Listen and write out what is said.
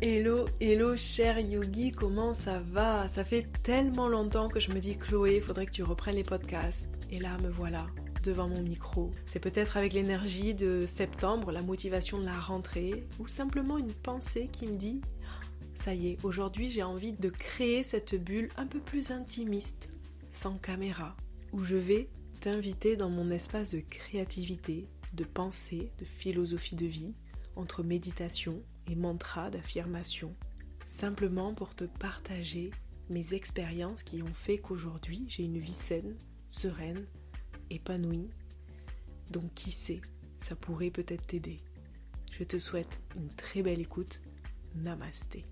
Hello, hello cher Yogi, comment ça va? Ça fait tellement longtemps que je me dis Chloé, faudrait que tu reprennes les podcasts. Et là, me voilà devant mon micro. C'est peut-être avec l'énergie de septembre, la motivation de la rentrée, ou simplement une pensée qui me dit ça y est, aujourd'hui j'ai envie de créer cette bulle un peu plus intimiste, sans caméra, où je vais t'inviter dans mon espace de créativité, de pensée, de philosophie de vie, entre méditation et mantra d'affirmation, simplement pour te partager mes expériences qui ont fait qu'aujourd'hui j'ai une vie saine, sereine, épanouie. Donc qui sait, ça pourrait peut-être t'aider. Je te souhaite une très belle écoute. Namasté.